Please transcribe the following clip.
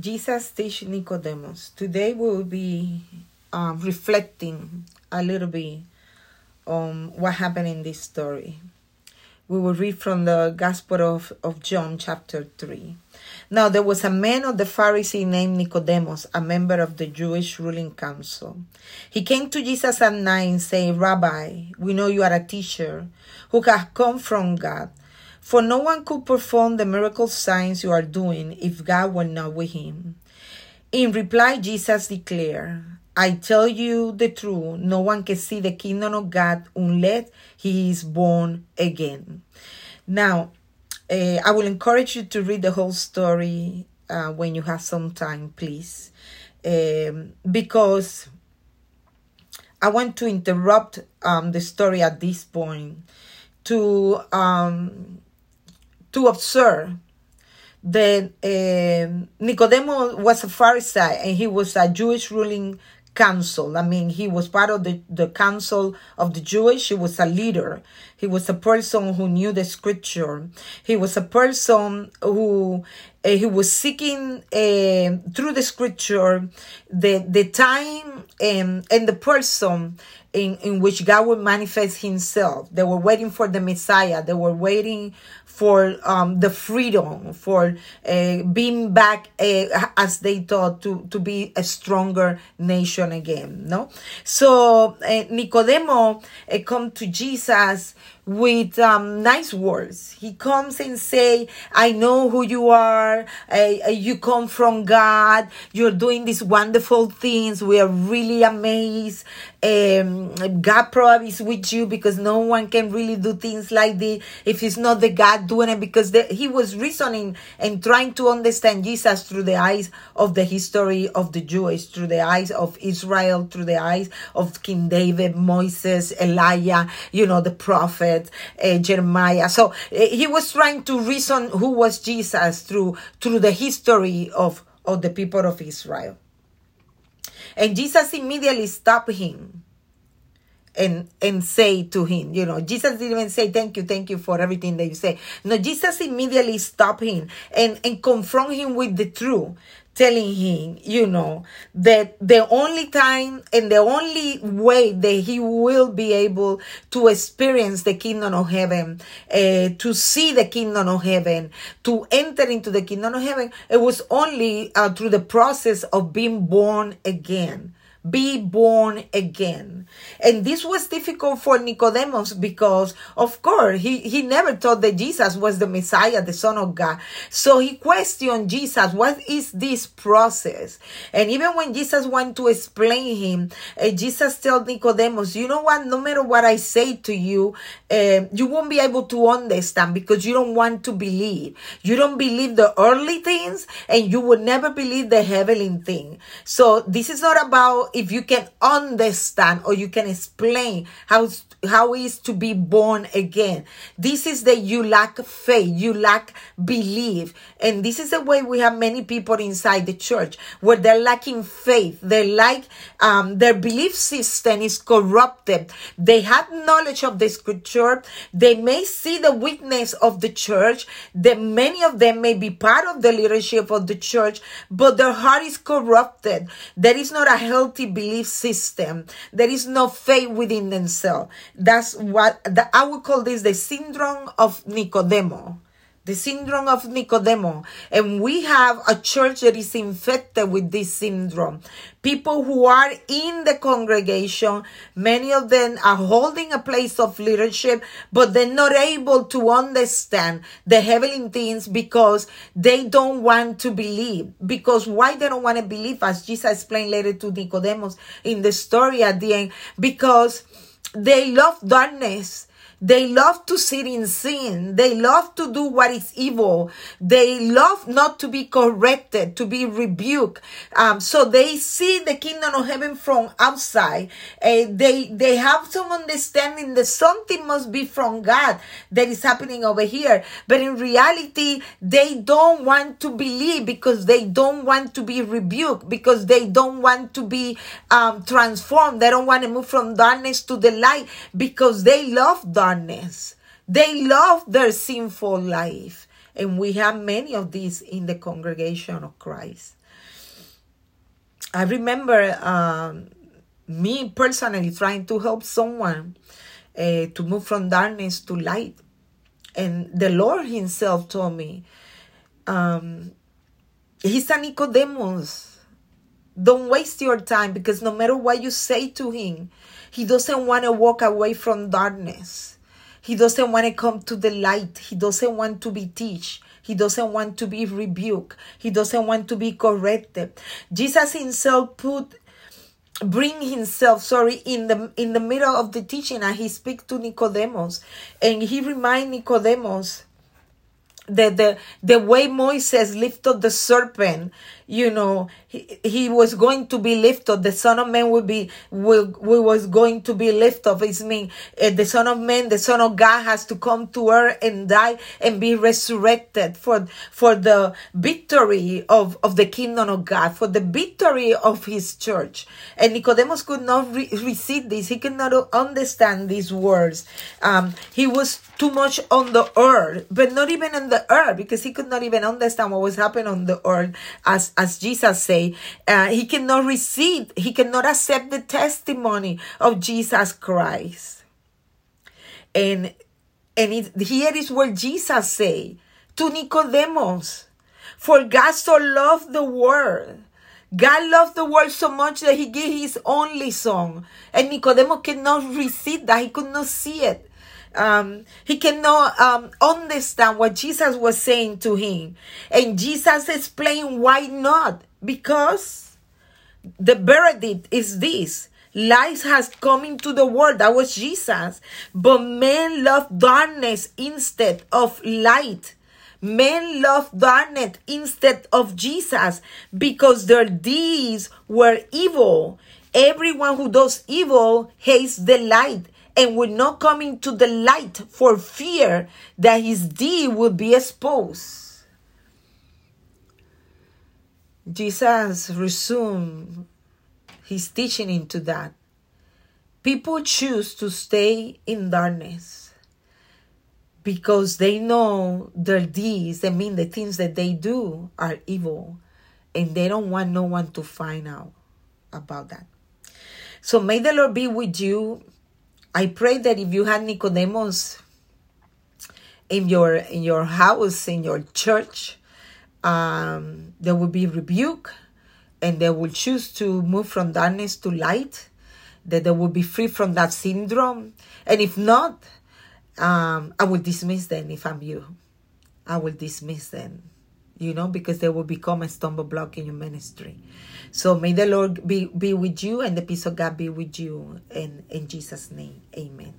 Jesus teach Nicodemus. Today we will be um, reflecting a little bit on what happened in this story. We will read from the Gospel of, of John, chapter 3. Now there was a man of the Pharisee named Nicodemus, a member of the Jewish ruling council. He came to Jesus at night saying, Rabbi, we know you are a teacher who has come from God. For no one could perform the miracle signs you are doing if God were not with him. In reply, Jesus declared, I tell you the truth, no one can see the kingdom of God unless he is born again. Now, uh, I will encourage you to read the whole story uh, when you have some time, please, um, because I want to interrupt um, the story at this point to um, to observe that uh, Nicodemus was a Pharisee and he was a Jewish ruling council. I mean, he was part of the, the council of the Jewish. He was a leader. He was a person who knew the scripture. He was a person who uh, he was seeking uh, through the scripture the the time and, and the person in, in which God would manifest himself. They were waiting for the Messiah. They were waiting for um, the freedom, for uh, being back uh, as they thought to, to be a stronger nation again. No, so uh, Nicodemo uh, come to Jesus with um, nice words. He comes and say, "I know who you are. You come from God. You're doing these wonderful things. We are really amazed. Um, God probably is with you because no one can really do things like this if it's not the God doing it. Because the, he was reasoning and trying to understand Jesus through the eyes of the history of the Jews, through the eyes of Israel, through the eyes of King David, Moses, Elijah, you know, the prophet, uh, Jeremiah. So uh, he was trying to reason who was Jesus through through the history of of the people of Israel. And Jesus immediately stopped him and and say to him, you know, Jesus didn't even say thank you, thank you for everything that you say. No, Jesus immediately stopped him and and confront him with the truth, telling him, you know, that the only time and the only way that he will be able to experience the kingdom of heaven, uh, to see the kingdom of heaven, to enter into the kingdom of heaven, it was only uh, through the process of being born again be born again. And this was difficult for Nicodemus because, of course, he, he never thought that Jesus was the Messiah, the Son of God. So he questioned Jesus, what is this process? And even when Jesus went to explain him, uh, Jesus told Nicodemus, you know what, no matter what I say to you, uh, you won't be able to understand because you don't want to believe. You don't believe the earthly things and you will never believe the heavenly thing. So this is not about if you can understand or you can explain how how is to be born again. This is that you lack faith, you lack belief. And this is the way we have many people inside the church where they're lacking faith. They like, um, their belief system is corrupted. They have knowledge of the scripture. They may see the weakness of the church. That many of them may be part of the leadership of the church, but their heart is corrupted. There is not a healthy belief system. There is no faith within themselves. That's what the, I would call this the syndrome of Nicodemo. The syndrome of Nicodemo. And we have a church that is infected with this syndrome. People who are in the congregation, many of them are holding a place of leadership, but they're not able to understand the heavenly things because they don't want to believe. Because why they don't want to believe, as Jesus explained later to Nicodemus in the story at the end, because they love darkness. They love to sit in sin. They love to do what is evil. They love not to be corrected, to be rebuked. Um, so they see the kingdom of heaven from outside. Uh, they, they have some understanding that something must be from God that is happening over here. But in reality, they don't want to believe because they don't want to be rebuked, because they don't want to be um, transformed. They don't want to move from darkness to the light because they love darkness darkness. They love their sinful life. And we have many of these in the congregation of Christ. I remember um, me personally trying to help someone uh, to move from darkness to light. And the Lord Himself told me, um, He's a Nicodemus. Don't waste your time because no matter what you say to Him, He doesn't want to walk away from darkness. He doesn't want to come to the light. He doesn't want to be teach. He doesn't want to be rebuked. He doesn't want to be corrected. Jesus himself put bring himself sorry in the in the middle of the teaching and he speak to nicodemus and he remind nicodemus that the the way moses lifted the serpent you know he, he was going to be lifted the son of man will be will, was going to be lifted it's mean uh, the son of man the son of god has to come to earth and die and be resurrected for for the victory of of the kingdom of god for the victory of his church. And nicodemus could not re- receive this. He could not understand these words. Um he was too much on the earth but not even on the earth because he could not even understand what was happening on the earth as as Jesus say, uh, he cannot receive, he cannot accept the testimony of Jesus Christ. And and it, here is where Jesus say to Nicodemus, for God so loved the world. God loved the world so much that he gave his only son. And Nicodemus cannot receive that. He could not see it um, he cannot um, understand what Jesus was saying to him. And Jesus explained why not. Because the verdict is this light has come into the world. That was Jesus. But men love darkness instead of light. Men love darkness instead of Jesus because their deeds were evil. Everyone who does evil hates the light and will not come into the light for fear that his deed will be exposed. Jesus resumed his teaching into that. People choose to stay in darkness because they know their deeds, I mean the things that they do are evil, and they don't want no one to find out about that. So may the Lord be with you. I pray that if you had Nicodemus in your in your house, in your church, um, they will be rebuke, and they will choose to move from darkness to light, that they will be free from that syndrome. And if not, um, I will dismiss them if I'm you. I will dismiss them, you know, because they will become a stumble block in your ministry. So may the Lord be, be with you and the peace of God be with you in, in Jesus' name. Amen.